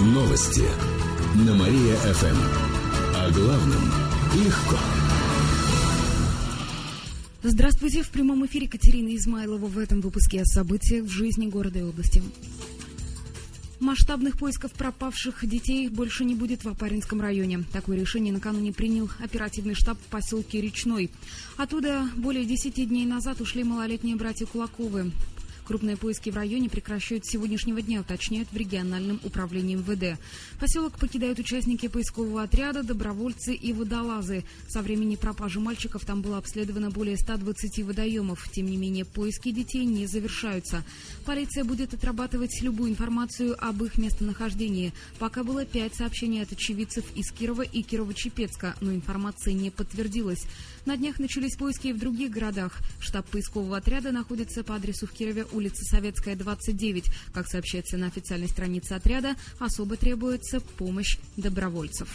Новости на Мария-ФМ. О главном легко. Здравствуйте, в прямом эфире Катерина Измайлова в этом выпуске о событиях в жизни города и области. Масштабных поисков пропавших детей больше не будет в Апаринском районе. Такое решение накануне принял оперативный штаб в поселке Речной. Оттуда более 10 дней назад ушли малолетние братья Кулаковы. Крупные поиски в районе прекращают с сегодняшнего дня, уточняют в региональном управлении МВД. Поселок покидают участники поискового отряда, добровольцы и водолазы. Со времени пропажи мальчиков там было обследовано более 120 водоемов. Тем не менее, поиски детей не завершаются. Полиция будет отрабатывать любую информацию об их местонахождении. Пока было пять сообщений от очевидцев из Кирова и Кирово-Чепецка, но информация не подтвердилась. На днях начались поиски и в других городах. Штаб поискового отряда находится по адресу в Кирове, улица Советская, 29. Как сообщается на официальной странице отряда, особо требуется помощь добровольцев.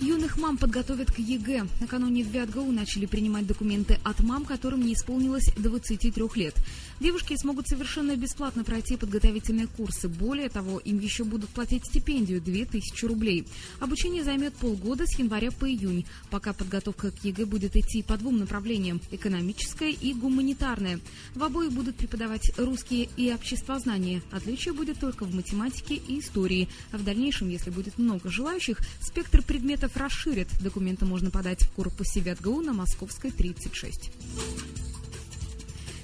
Юных мам подготовят к ЕГЭ. Накануне в ВятГУ начали принимать документы от мам, которым не исполнилось 23 лет. Девушки смогут совершенно бесплатно пройти подготовительные курсы. Более того, им еще будут платить стипендию 2000 рублей. Обучение займет полгода с января по июнь. Пока подготовка к ЕГЭ будет идти по двум направлениям – экономическое и гуманитарное. В обоих будут преподавать русские и обществознание. Отличие будет только в математике и истории. А в дальнейшем, если будет много желающих, спектр предметов расширят. Документы можно подать в корпусе ВятГУ на Московской, 36.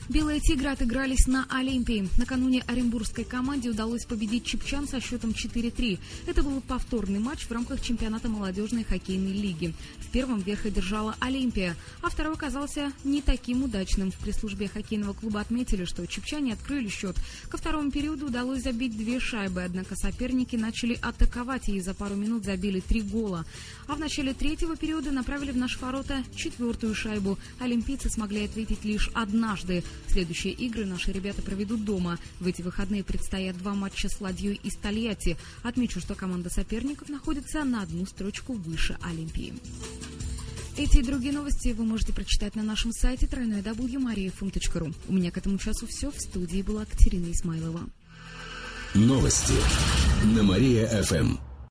Белые «Тигры» отыгрались на Олимпии. Накануне оренбургской команде удалось победить Чепчан со счетом 4-3. Это был повторный матч в рамках чемпионата молодежной хоккейной лиги. В первом верх одержала Олимпия, а второй оказался не таким удачным. В пресс-службе хоккейного клуба отметили, что чепчане открыли счет. Ко второму периоду удалось забить две шайбы, однако соперники начали атаковать и за пару минут забили три гола. А в начале третьего периода направили в наши ворота четвертую шайбу. Олимпийцы смогли ответить лишь однажды. Следующие игры наши ребята проведут дома. В эти выходные предстоят два матча с Ладьей и Стольятти. Отмечу, что команда соперников находится на одну строчку выше Олимпии. Эти и другие новости вы можете прочитать на нашем сайте www.mariafm.ru. У меня к этому часу все. В студии была Катерина Исмайлова. Новости на Мария-ФМ.